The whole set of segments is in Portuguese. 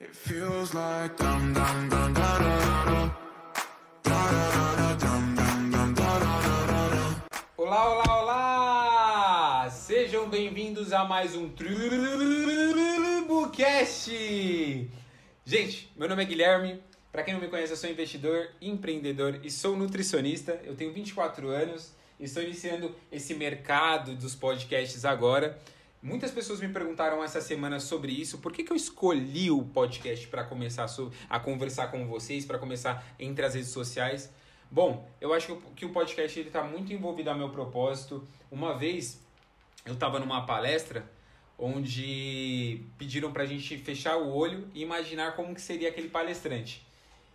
It feels like. Olá, olá, olá! Sejam bem-vindos a mais um TribuCast! Gente, meu nome é Guilherme. Para quem não me conhece, eu sou investidor, empreendedor e sou nutricionista. Eu tenho 24 anos e estou iniciando esse mercado dos podcasts agora. Muitas pessoas me perguntaram essa semana sobre isso. Por que, que eu escolhi o podcast para começar a conversar com vocês, para começar entre as redes sociais? Bom, eu acho que o podcast está muito envolvido ao meu propósito. Uma vez eu estava numa palestra onde pediram para a gente fechar o olho e imaginar como que seria aquele palestrante.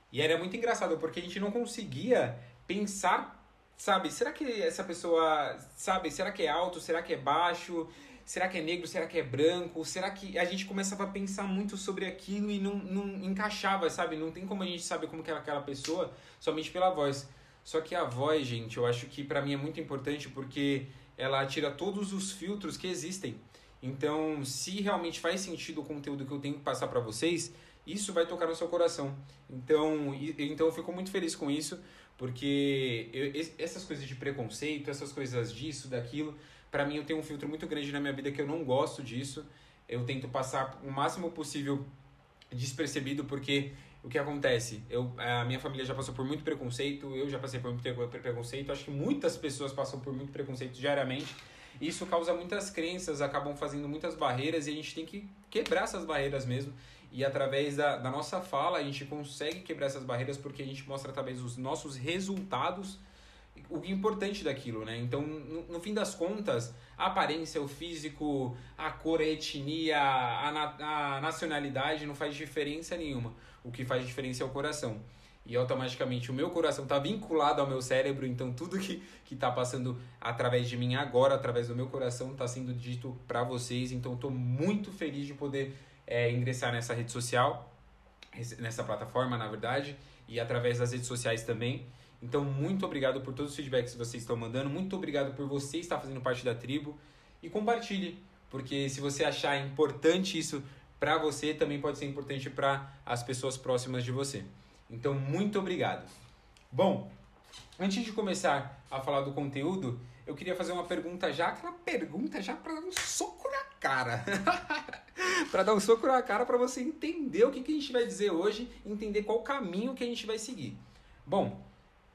E era muito engraçado porque a gente não conseguia pensar, sabe? Será que essa pessoa, sabe? Será que é alto? Será que é baixo? Será que é negro, será que é branco? Será que a gente começava a pensar muito sobre aquilo e não, não encaixava, sabe? Não tem como a gente saber como que é aquela pessoa somente pela voz. Só que a voz, gente, eu acho que para mim é muito importante porque ela tira todos os filtros que existem. Então, se realmente faz sentido o conteúdo que eu tenho que passar para vocês, isso vai tocar no seu coração. Então, então eu fico muito feliz com isso, porque eu, essas coisas de preconceito, essas coisas disso, daquilo, para mim eu tenho um filtro muito grande na minha vida que eu não gosto disso. Eu tento passar o máximo possível despercebido porque o que acontece? Eu, a minha família já passou por muito preconceito, eu já passei por muito preconceito, acho que muitas pessoas passam por muito preconceito diariamente. Isso causa muitas crenças, acabam fazendo muitas barreiras e a gente tem que quebrar essas barreiras mesmo. E através da, da nossa fala a gente consegue quebrar essas barreiras porque a gente mostra através dos nossos resultados o importante daquilo, né? Então, no, no, fim das contas, a aparência, o físico, a cor, a etnia, a, na, a nacionalidade não faz diferença nenhuma. O que faz diferença é o coração. E automaticamente o meu coração está vinculado ao meu cérebro, então tudo que está passando através de mim agora, através do meu coração, está sendo dito para vocês. Então, estou muito feliz de poder é, ingressar nessa rede social, nessa plataforma, na verdade, e através das redes sociais também. Então, muito obrigado por todos os feedbacks que vocês estão mandando. Muito obrigado por você estar fazendo parte da tribo. E compartilhe, porque se você achar importante isso para você, também pode ser importante para as pessoas próximas de você. Então, muito obrigado. Bom, antes de começar a falar do conteúdo, eu queria fazer uma pergunta já, aquela pergunta já para dar um soco na cara. para dar um soco na cara para você entender o que, que a gente vai dizer hoje, entender qual caminho que a gente vai seguir. Bom,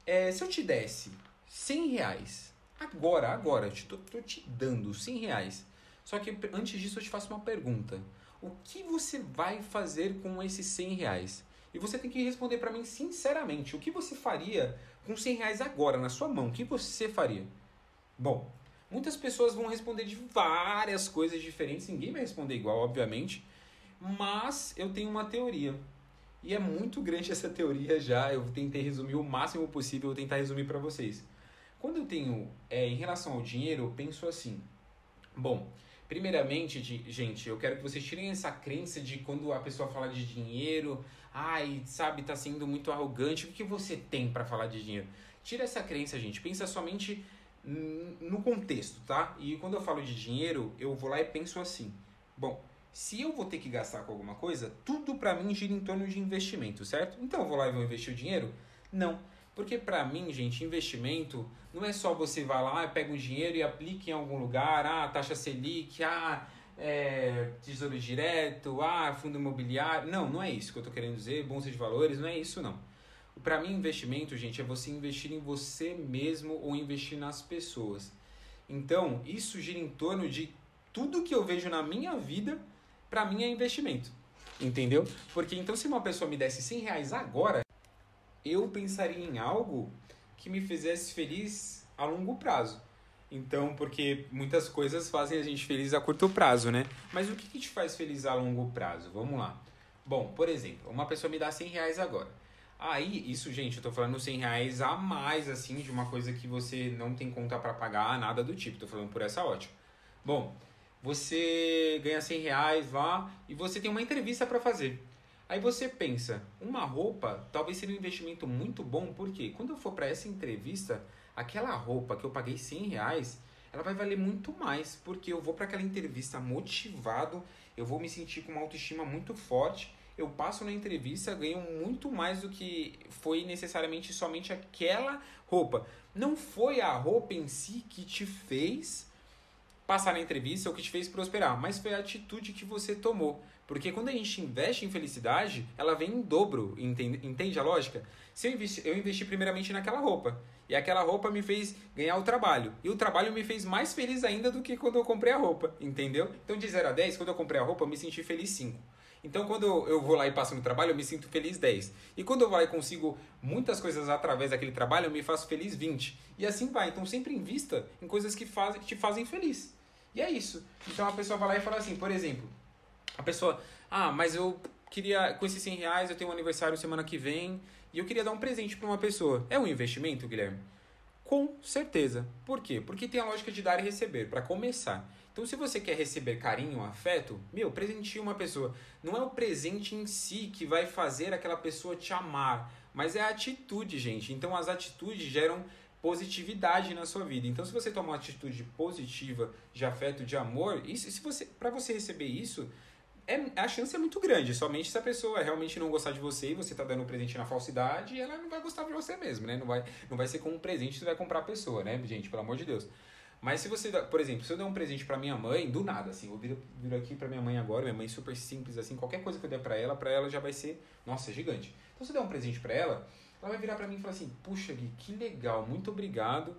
é, se eu te desse 100 reais, agora, agora, eu te, te dando 100 reais. Só que antes disso eu te faço uma pergunta. O que você vai fazer com esses 100 reais? E você tem que responder para mim sinceramente. O que você faria com 100 reais agora na sua mão? O que você faria? Bom, muitas pessoas vão responder de várias coisas diferentes. Ninguém vai responder igual, obviamente. Mas eu tenho uma teoria. E é muito grande essa teoria já. Eu tentei resumir o máximo possível, vou tentar resumir para vocês. Quando eu tenho, é, em relação ao dinheiro, eu penso assim. Bom, primeiramente, gente, eu quero que vocês tirem essa crença de quando a pessoa fala de dinheiro, ai, sabe, tá sendo muito arrogante. O que você tem para falar de dinheiro? Tira essa crença, gente. Pensa somente no contexto, tá? E quando eu falo de dinheiro, eu vou lá e penso assim. Bom, se eu vou ter que gastar com alguma coisa, tudo para mim gira em torno de investimento, certo? Então eu vou lá e vou investir o dinheiro? Não. Porque para mim, gente, investimento não é só você vai lá pega um dinheiro e aplica em algum lugar, ah, taxa Selic, ah, é, tesouro direto, ah, fundo imobiliário. Não, não é isso que eu estou querendo dizer, bolsa de valores, não é isso não. Para mim, investimento, gente, é você investir em você mesmo ou investir nas pessoas. Então, isso gira em torno de tudo que eu vejo na minha vida para mim é investimento. Entendeu? Porque então se uma pessoa me desse 100 reais agora, eu pensaria em algo que me fizesse feliz a longo prazo. Então, porque muitas coisas fazem a gente feliz a curto prazo, né? Mas o que, que te faz feliz a longo prazo? Vamos lá. Bom, por exemplo, uma pessoa me dá 100 reais agora. Aí, isso, gente, eu tô falando 100 reais a mais, assim, de uma coisa que você não tem conta para pagar, nada do tipo. Tô falando por essa ótica. Bom, você ganha 100 reais lá e você tem uma entrevista para fazer. Aí você pensa, uma roupa talvez seja um investimento muito bom, porque quando eu for para essa entrevista, aquela roupa que eu paguei 100 reais, ela vai valer muito mais, porque eu vou para aquela entrevista motivado, eu vou me sentir com uma autoestima muito forte eu passo na entrevista, ganho muito mais do que foi necessariamente somente aquela roupa. Não foi a roupa em si que te fez passar na entrevista ou que te fez prosperar, mas foi a atitude que você tomou. Porque quando a gente investe em felicidade, ela vem em dobro, entende, entende a lógica? Se eu investi, eu investi primeiramente naquela roupa, e aquela roupa me fez ganhar o trabalho, e o trabalho me fez mais feliz ainda do que quando eu comprei a roupa, entendeu? Então de 0 a 10, quando eu comprei a roupa, eu me senti feliz 5. Então, quando eu vou lá e passo no trabalho, eu me sinto feliz 10. E quando eu vou lá e consigo muitas coisas através daquele trabalho, eu me faço feliz 20. E assim vai. Então, sempre invista em coisas que, faz, que te fazem feliz. E é isso. Então, a pessoa vai lá e fala assim, por exemplo, a pessoa, ah, mas eu queria, com esses 100 reais, eu tenho um aniversário semana que vem e eu queria dar um presente para uma pessoa. É um investimento, Guilherme? Com certeza. Por quê? Porque tem a lógica de dar e receber, para começar. Então, se você quer receber carinho, afeto, meu, presenteie uma pessoa. Não é o presente em si que vai fazer aquela pessoa te amar, mas é a atitude, gente. Então, as atitudes geram positividade na sua vida. Então, se você toma uma atitude positiva de afeto, de amor, isso, se você, para você receber isso, é, a chance é muito grande. Somente se a pessoa realmente não gostar de você e você tá dando um presente na falsidade, ela não vai gostar de você mesmo, né? Não vai, não vai ser com um presente que você vai comprar a pessoa, né, gente? Pelo amor de Deus. Mas se você, por exemplo, se eu der um presente para minha mãe, do nada, assim, eu viro, viro aqui para minha mãe agora, minha mãe super simples, assim, qualquer coisa que eu der para ela, para ela já vai ser, nossa, gigante. Então se eu der um presente para ela, ela vai virar para mim e falar assim: Puxa, Gui, que legal, muito obrigado,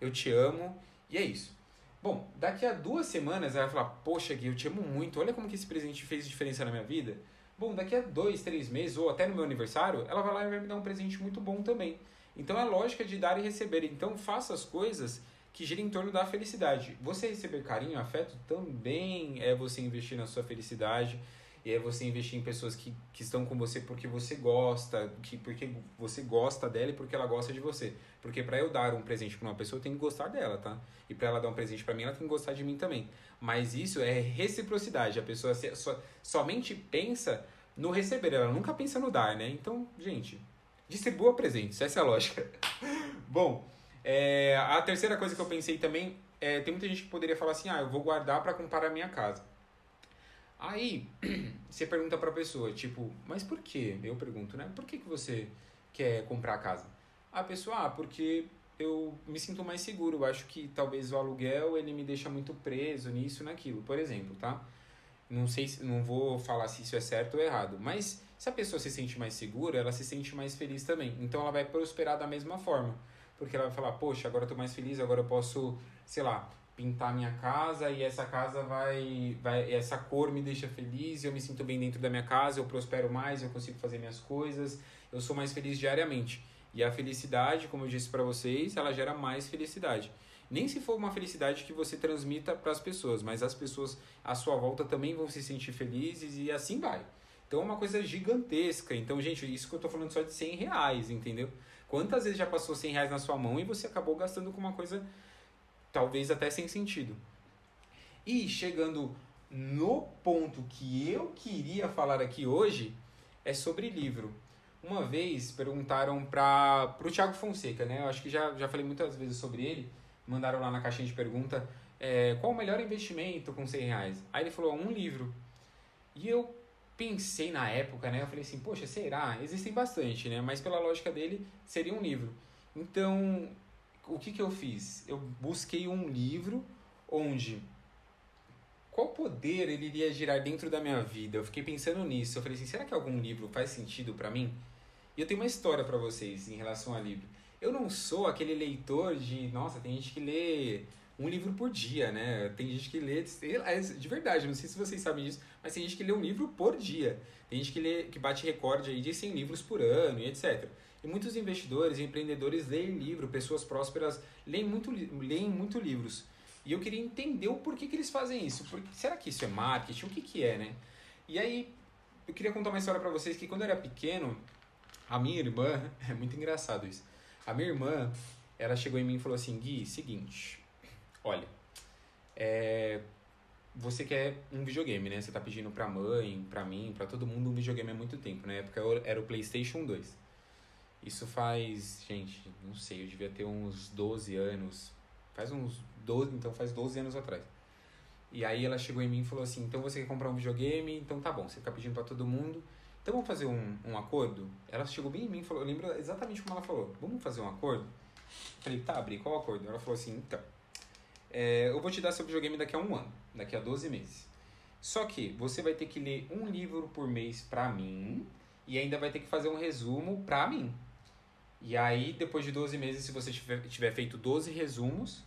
eu te amo, e é isso. Bom, daqui a duas semanas ela vai falar: Poxa, Gui, eu te amo muito, olha como que esse presente fez diferença na minha vida. Bom, daqui a dois, três meses, ou até no meu aniversário, ela vai lá e vai me dar um presente muito bom também. Então é lógica de dar e receber. Então faça as coisas que girem em torno da felicidade. Você receber carinho, afeto também é você investir na sua felicidade e é você investir em pessoas que, que estão com você porque você gosta, que porque você gosta dela e porque ela gosta de você. Porque para eu dar um presente para uma pessoa, eu tenho que gostar dela, tá? E para ela dar um presente para mim, ela tem que gostar de mim também. Mas isso é reciprocidade. A pessoa so, somente pensa no receber, ela nunca pensa no dar, né? Então, gente, distribua presentes, essa é a lógica. Bom, é, a terceira coisa que eu pensei também é, tem muita gente que poderia falar assim, ah, eu vou guardar para comprar a minha casa. Aí, você pergunta pra pessoa, tipo, mas por quê? Eu pergunto, né? Por que, que você quer comprar a casa? A pessoa, ah, porque eu me sinto mais seguro. Eu acho que talvez o aluguel ele me deixa muito preso nisso, naquilo, por exemplo, tá? Não sei, não vou falar se isso é certo ou errado, mas se a pessoa se sente mais segura, ela se sente mais feliz também. Então ela vai prosperar da mesma forma, porque ela vai falar, poxa, agora eu tô mais feliz, agora eu posso, sei lá, pintar minha casa e essa casa vai, vai essa cor me deixa feliz, eu me sinto bem dentro da minha casa, eu prospero mais, eu consigo fazer minhas coisas, eu sou mais feliz diariamente. E a felicidade, como eu disse para vocês, ela gera mais felicidade. Nem se for uma felicidade que você transmita para as pessoas, mas as pessoas à sua volta também vão se sentir felizes e assim vai. Então é uma coisa gigantesca. Então, gente, isso que eu estou falando só de 100 reais, entendeu? Quantas vezes já passou 100 reais na sua mão e você acabou gastando com uma coisa talvez até sem sentido. E chegando no ponto que eu queria falar aqui hoje, é sobre livro. Uma vez perguntaram para o Thiago Fonseca, né? Eu acho que já, já falei muitas vezes sobre ele. Mandaram lá na caixinha de pergunta é, qual o melhor investimento com 100 reais. Aí ele falou, um livro. E eu pensei na época, né? Eu falei assim, poxa, será? Existem bastante, né? Mas pela lógica dele, seria um livro. Então, o que, que eu fiz? Eu busquei um livro onde qual poder ele iria girar dentro da minha vida? Eu fiquei pensando nisso. Eu falei assim, será que algum livro faz sentido para mim? E eu tenho uma história para vocês em relação a livro. Eu não sou aquele leitor de, nossa, tem gente que lê um livro por dia, né? Tem gente que lê, de verdade, não sei se vocês sabem disso, mas tem gente que lê um livro por dia. Tem gente que lê, que bate recorde aí de 100 livros por ano e etc. E muitos investidores e empreendedores leem livro, pessoas prósperas leem muito, leem muito livros. E eu queria entender o porquê que eles fazem isso. Porque, será que isso é marketing? O que, que é, né? E aí, eu queria contar uma história para vocês que quando eu era pequeno, a minha irmã, é muito engraçado isso. A minha irmã, ela chegou em mim e falou assim: Gui, seguinte, olha, é, você quer um videogame, né? Você tá pedindo pra mãe, pra mim, pra todo mundo um videogame há muito tempo. Na época era o PlayStation 2. Isso faz, gente, não sei, eu devia ter uns 12 anos. Faz uns 12, então faz 12 anos atrás. E aí ela chegou em mim e falou assim: então você quer comprar um videogame? Então tá bom, você fica pedindo para todo mundo. Então vamos fazer um, um acordo? Ela chegou bem em mim e falou, eu lembro exatamente como ela falou. Vamos fazer um acordo? Eu falei, tá, Bri, qual acordo? Ela falou assim, então, é, eu vou te dar seu videogame daqui a um ano, daqui a 12 meses. Só que você vai ter que ler um livro por mês pra mim e ainda vai ter que fazer um resumo pra mim. E aí, depois de 12 meses, se você tiver, tiver feito 12 resumos,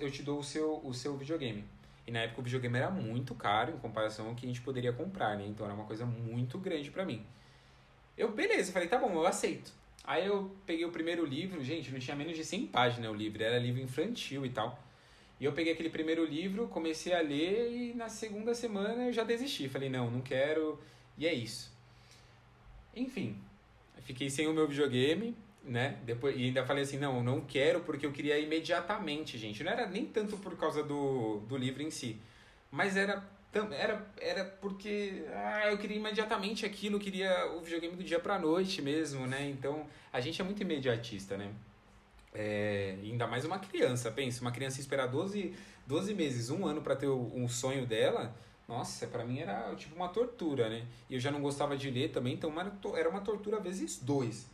eu te dou o seu, o seu videogame. E na época o videogame era muito caro em comparação ao que a gente poderia comprar, né? Então era uma coisa muito grande pra mim. Eu, beleza, falei, tá bom, eu aceito. Aí eu peguei o primeiro livro, gente, não tinha menos de 100 páginas o livro, era livro infantil e tal. E eu peguei aquele primeiro livro, comecei a ler e na segunda semana eu já desisti. Falei, não, não quero, e é isso. Enfim, fiquei sem o meu videogame, né? Depois, e ainda falei assim, não, não quero porque eu queria imediatamente, gente. Não era nem tanto por causa do, do livro em si, mas era era, era porque ah, eu queria imediatamente aquilo, queria o videogame do dia pra noite mesmo, né? Então, a gente é muito imediatista, né? É, ainda mais uma criança, pensa, uma criança esperar 12, 12 meses, um ano para ter um sonho dela, nossa, para mim era tipo uma tortura, né? E eu já não gostava de ler também, então era uma tortura vezes dois.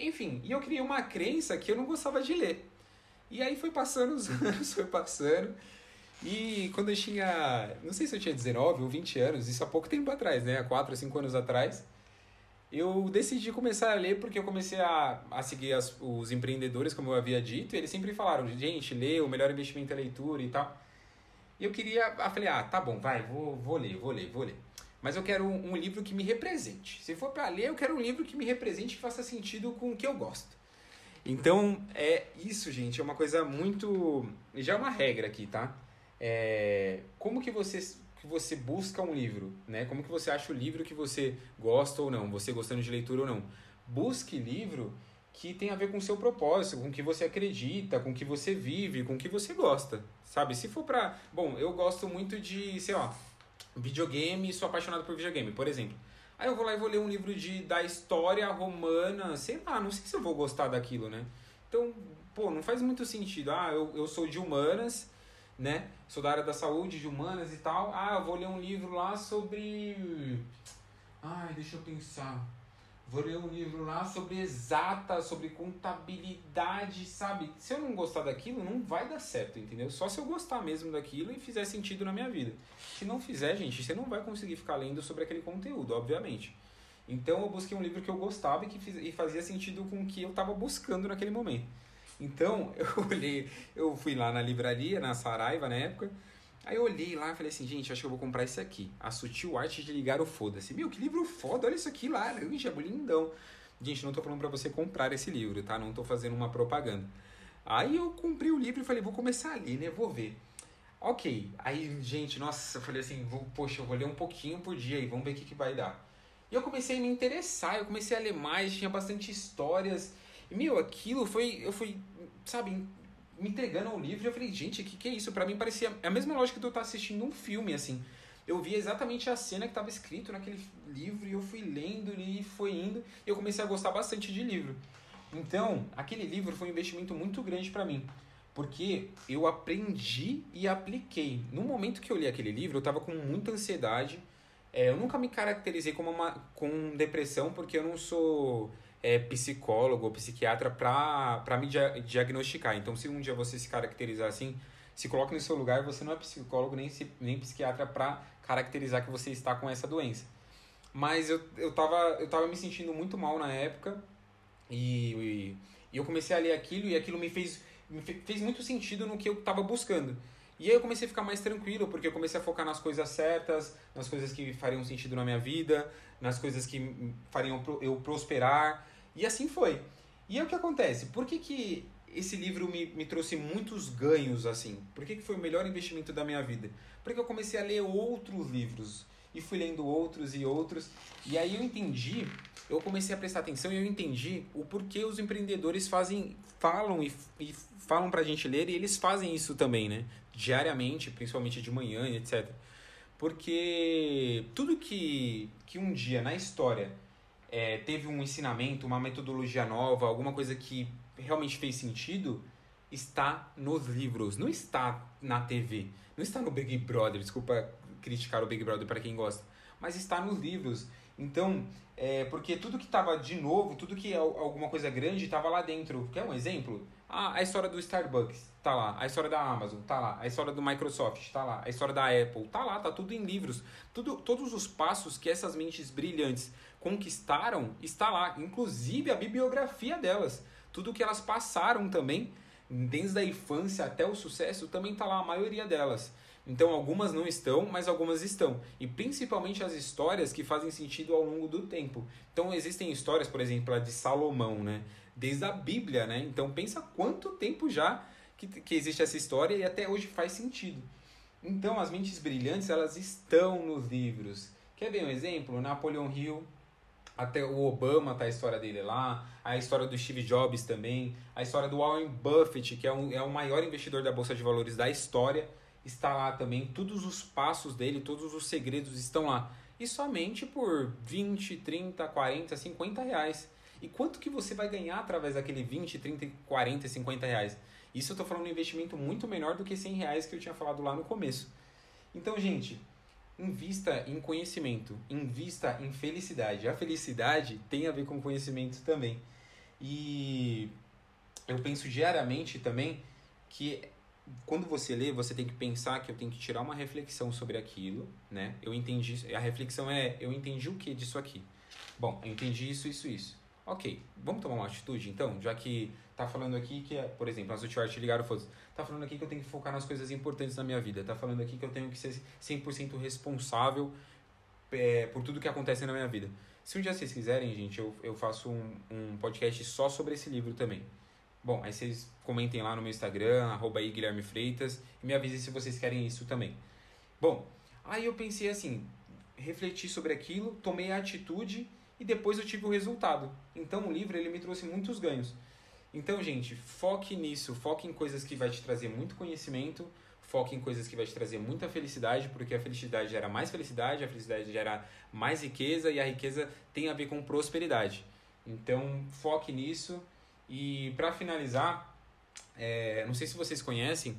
Enfim, e eu criei uma crença que eu não gostava de ler. E aí foi passando os anos, foi passando. E quando eu tinha, não sei se eu tinha 19 ou 20 anos, isso há pouco tempo atrás, né? Há 4 ou 5 anos atrás, eu decidi começar a ler porque eu comecei a, a seguir as, os empreendedores, como eu havia dito, e eles sempre falaram, gente, lê, o melhor investimento é leitura e tal. E eu queria, eu falei, ah, tá bom, vai, vou, vou ler, vou ler, vou ler. Mas eu quero um, um livro que me represente. Se for para ler, eu quero um livro que me represente, que faça sentido com o que eu gosto. Então, é isso, gente, é uma coisa muito. Já é uma regra aqui, tá? É, como que você, que você busca um livro, né? Como que você acha o livro que você gosta ou não, você gostando de leitura ou não. Busque livro que tem a ver com o seu propósito, com o que você acredita, com o que você vive, com o que você gosta, sabe? Se for pra... Bom, eu gosto muito de, sei lá, videogame, sou apaixonado por videogame, por exemplo. Aí eu vou lá e vou ler um livro de, da história romana, sei lá, não sei se eu vou gostar daquilo, né? Então, pô, não faz muito sentido. Ah, eu, eu sou de humanas, né? Sou da área da saúde, de humanas e tal. Ah, eu vou ler um livro lá sobre. Ai, deixa eu pensar. Vou ler um livro lá sobre exata, sobre contabilidade, sabe? Se eu não gostar daquilo, não vai dar certo, entendeu? Só se eu gostar mesmo daquilo e fizer sentido na minha vida. Se não fizer, gente, você não vai conseguir ficar lendo sobre aquele conteúdo, obviamente. Então eu busquei um livro que eu gostava e que fiz, e fazia sentido com o que eu estava buscando naquele momento. Então, eu olhei, eu fui lá na livraria, na Saraiva na época, aí eu olhei lá e falei assim, gente, acho que eu vou comprar esse aqui, A Sutil Arte de Ligar o Foda-se. Meu, que livro foda, olha isso aqui, laranja, lindão. Gente, não tô falando para você comprar esse livro, tá? Não tô fazendo uma propaganda. Aí eu comprei o livro e falei, vou começar a ler, né? Vou ver. Ok, aí, gente, nossa, eu falei assim, vou, poxa, eu vou ler um pouquinho por dia aí, vamos ver o que, que vai dar. E eu comecei a me interessar, eu comecei a ler mais, tinha bastante histórias. E, meu, aquilo foi. Eu fui, sabe, me entregando ao livro. E eu falei, gente, o que, que é isso? Para mim parecia. É a mesma lógica de eu estar assistindo um filme, assim. Eu vi exatamente a cena que estava escrito naquele livro e eu fui lendo e foi indo. E eu comecei a gostar bastante de livro. Então, aquele livro foi um investimento muito grande para mim. Porque eu aprendi e apliquei. No momento que eu li aquele livro, eu estava com muita ansiedade. É, eu nunca me caracterizei como uma, com depressão, porque eu não sou é, psicólogo ou psiquiatra para me dia diagnosticar. Então, se um dia você se caracterizar assim, se coloque no seu lugar, você não é psicólogo nem, se, nem psiquiatra para caracterizar que você está com essa doença. Mas eu, eu, eu tava me sentindo muito mal na época e, e, e eu comecei a ler aquilo e aquilo me fez, me fez muito sentido no que eu estava buscando. E aí eu comecei a ficar mais tranquilo, porque eu comecei a focar nas coisas certas, nas coisas que fariam sentido na minha vida, nas coisas que fariam eu prosperar. E assim foi. E é o que acontece. Por que, que esse livro me, me trouxe muitos ganhos assim? Por que, que foi o melhor investimento da minha vida? Porque eu comecei a ler outros livros. E fui lendo outros e outros. E aí eu entendi, eu comecei a prestar atenção e eu entendi o porquê os empreendedores fazem, falam e, e falam pra gente ler e eles fazem isso também, né? Diariamente, principalmente de manhã e etc. Porque tudo que, que um dia na história é, teve um ensinamento, uma metodologia nova, alguma coisa que realmente fez sentido, está nos livros, não está na TV, não está no Big Brother. Desculpa criticar o Big Brother para quem gosta, mas está nos livros. Então, é, porque tudo que estava de novo, tudo que é alguma coisa grande estava lá dentro. Quer um exemplo? Ah, a história do Starbucks. Tá lá, a história da Amazon. Tá lá, a história do Microsoft. Tá lá, a história da Apple. Tá lá, tá tudo em livros. Tudo, todos os passos que essas mentes brilhantes conquistaram está lá, inclusive a bibliografia delas. Tudo que elas passaram também, desde a infância até o sucesso, também está lá, a maioria delas. Então algumas não estão, mas algumas estão. E principalmente as histórias que fazem sentido ao longo do tempo. Então existem histórias, por exemplo, a de Salomão, né? Desde a Bíblia, né? Então pensa quanto tempo já que, que existe essa história e até hoje faz sentido. Então as mentes brilhantes, elas estão nos livros. Quer ver um exemplo? Napoleon Hill, até o Obama tá a história dele lá, a história do Steve Jobs também, a história do Warren Buffett, que é, um, é o maior investidor da Bolsa de Valores da história, está lá também. Todos os passos dele, todos os segredos estão lá. E somente por 20, 30, 40, 50 reais. E quanto que você vai ganhar através daquele 20, 30, 40, 50 reais? Isso eu estou falando um investimento muito menor do que 100 reais que eu tinha falado lá no começo. Então, gente, invista em conhecimento, invista em felicidade. A felicidade tem a ver com conhecimento também. E eu penso diariamente também que quando você lê, você tem que pensar que eu tenho que tirar uma reflexão sobre aquilo, né? Eu entendi, a reflexão é, eu entendi o que disso aqui? Bom, eu entendi isso, isso, isso. Ok, vamos tomar uma atitude então, já que tá falando aqui que, é, por exemplo, as últimas ligaram foda tá falando aqui que eu tenho que focar nas coisas importantes na minha vida, tá falando aqui que eu tenho que ser 100% responsável é, por tudo que acontece na minha vida. Se um dia vocês quiserem, gente, eu, eu faço um, um podcast só sobre esse livro também. Bom, aí vocês comentem lá no meu Instagram, arroba aí Guilherme Freitas, e me avisem se vocês querem isso também. Bom, aí eu pensei assim, refleti sobre aquilo, tomei a atitude e depois eu tive o resultado. Então o livro ele me trouxe muitos ganhos. Então, gente, foque nisso, foque em coisas que vai te trazer muito conhecimento, foque em coisas que vai te trazer muita felicidade, porque a felicidade gera mais felicidade, a felicidade gera mais riqueza e a riqueza tem a ver com prosperidade. Então, foque nisso e para finalizar, é, não sei se vocês conhecem,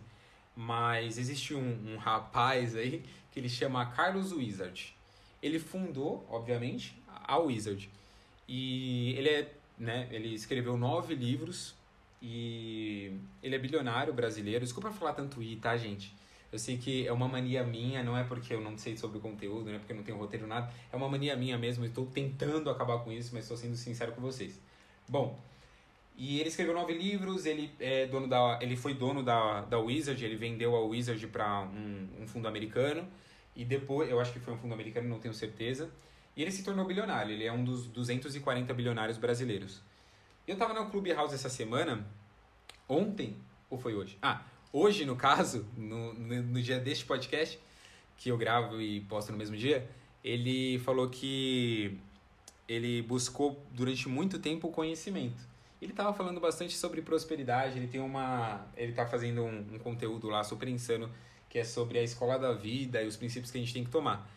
mas existe um, um, rapaz aí que ele chama Carlos Wizard. Ele fundou, obviamente, a Wizard. E ele é, né, ele escreveu nove livros e ele é bilionário brasileiro. Desculpa falar tanto I, tá, gente? Eu sei que é uma mania minha, não é porque eu não sei sobre o conteúdo, não é porque eu não tenho roteiro, nada. É uma mania minha mesmo, estou tentando acabar com isso, mas estou sendo sincero com vocês. Bom, e ele escreveu nove livros, ele, é dono da, ele foi dono da, da Wizard, ele vendeu a Wizard para um, um fundo americano. E depois, eu acho que foi um fundo americano, não tenho certeza. E ele se tornou bilionário, ele é um dos 240 bilionários brasileiros. Eu estava no Clubhouse essa semana, ontem, ou foi hoje? Ah, hoje no caso, no, no, no dia deste podcast, que eu gravo e posto no mesmo dia, ele falou que ele buscou durante muito tempo o conhecimento. Ele estava falando bastante sobre prosperidade, ele tem uma. Ele está fazendo um, um, conteúdo lá super insano que é sobre a escola da vida e os princípios que a gente tem que tomar.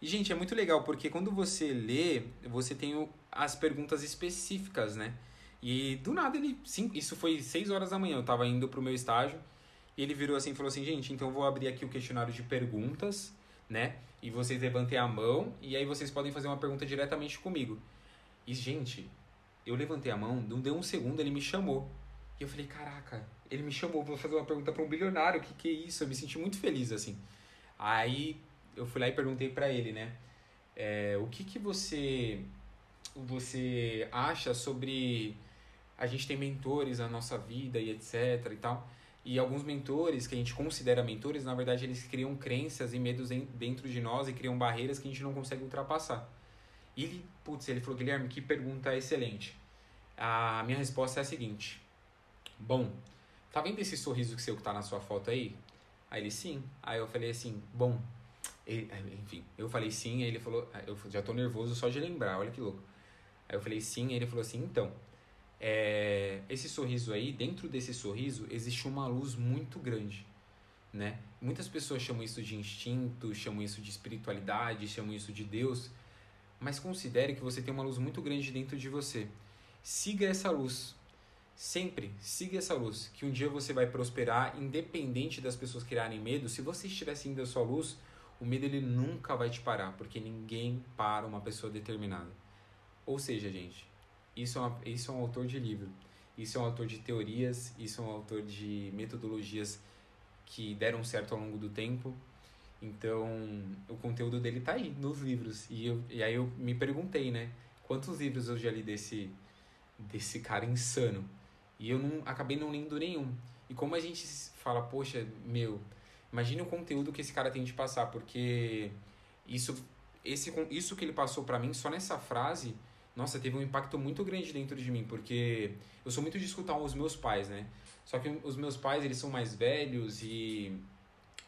E, gente, é muito legal porque quando você lê, você tem as perguntas específicas, né? E do nada ele. Sim, isso foi 6 horas da manhã, eu estava indo para o meu estágio. E ele virou assim e falou assim: gente, então eu vou abrir aqui o questionário de perguntas, né? E vocês levantem a mão e aí vocês podem fazer uma pergunta diretamente comigo. E, gente, eu levantei a mão, não deu um segundo, ele me chamou. E eu falei, caraca, ele me chamou, vou fazer uma pergunta para um bilionário, o que, que é isso? Eu me senti muito feliz, assim. Aí eu fui lá e perguntei para ele, né? É, o que, que você, você acha sobre a gente tem mentores na nossa vida e etc e tal. E alguns mentores que a gente considera mentores, na verdade, eles criam crenças e medos dentro de nós e criam barreiras que a gente não consegue ultrapassar. E ele, putz, ele falou, Guilherme, que pergunta excelente. A minha resposta é a seguinte. Bom, tá vendo esse sorriso que seu que tá na sua foto aí? Aí ele, sim. Aí eu falei assim, bom, ele, enfim, eu falei sim, aí ele falou, eu já tô nervoso só de lembrar, olha que louco. Aí eu falei sim, aí ele falou assim, então, é, esse sorriso aí, dentro desse sorriso, existe uma luz muito grande, né? Muitas pessoas chamam isso de instinto, chamam isso de espiritualidade, chamam isso de Deus, mas considere que você tem uma luz muito grande dentro de você. Siga essa luz. Sempre siga essa luz, que um dia você vai prosperar, independente das pessoas criarem medo. Se você estiver seguindo a sua luz, o medo ele nunca vai te parar, porque ninguém para uma pessoa determinada. Ou seja, gente, isso é, uma, isso é um autor de livro, isso é um autor de teorias, isso é um autor de metodologias que deram certo ao longo do tempo. Então, o conteúdo dele tá aí, nos livros. E, eu, e aí eu me perguntei, né? Quantos livros eu já li desse, desse cara insano? E eu não acabei não lendo nenhum. E como a gente fala, poxa, meu, imagine o conteúdo que esse cara tem de passar, porque isso, esse, isso que ele passou para mim, só nessa frase, nossa, teve um impacto muito grande dentro de mim, porque eu sou muito de escutar os meus pais, né? Só que os meus pais, eles são mais velhos e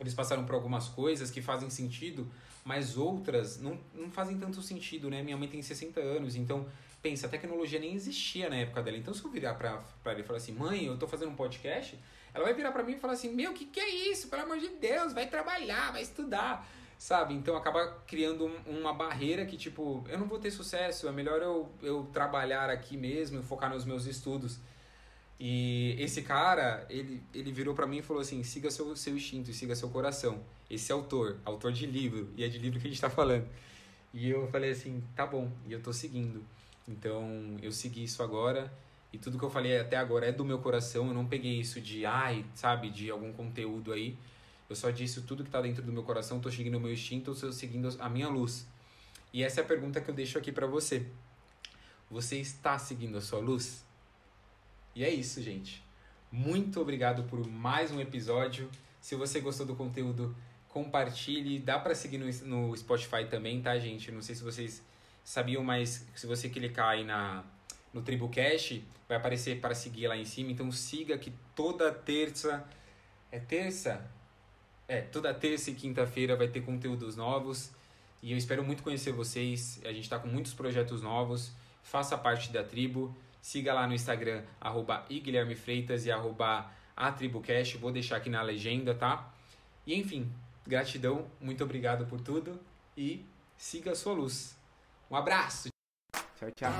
eles passaram por algumas coisas que fazem sentido, mas outras não, não fazem tanto sentido, né? Minha mãe tem 60 anos, então, pensa, a tecnologia nem existia na época dela. Então, se eu virar pra, pra ele e falar assim, mãe, eu tô fazendo um podcast, ela vai virar pra mim e falar assim, meu, o que, que é isso? Pelo amor de Deus, vai trabalhar, vai estudar sabe? Então acaba criando um, uma barreira que, tipo, eu não vou ter sucesso, é melhor eu, eu trabalhar aqui mesmo, focar nos meus estudos. E esse cara, ele, ele virou para mim e falou assim: siga seu, seu instinto, siga seu coração. Esse autor, autor de livro, e é de livro que a gente tá falando. E eu falei assim: tá bom, e eu tô seguindo. Então eu segui isso agora. E tudo que eu falei até agora é do meu coração. Eu não peguei isso de, ai, sabe, de algum conteúdo aí. Eu só disse tudo que está dentro do meu coração, estou seguindo o meu instinto, estou seguindo a minha luz. E essa é a pergunta que eu deixo aqui para você. Você está seguindo a sua luz? E é isso, gente. Muito obrigado por mais um episódio. Se você gostou do conteúdo, compartilhe. Dá para seguir no, no Spotify também, tá, gente? Não sei se vocês sabiam, mas se você clicar aí na, no Tribucast, vai aparecer para seguir lá em cima. Então siga que toda terça. É terça? É, toda terça e quinta-feira vai ter conteúdos novos. E eu espero muito conhecer vocês. A gente está com muitos projetos novos. Faça parte da tribo. Siga lá no Instagram, arroba Freitas e arroba atribucast. Vou deixar aqui na legenda, tá? E enfim, gratidão, muito obrigado por tudo e siga a sua luz. Um abraço! 小家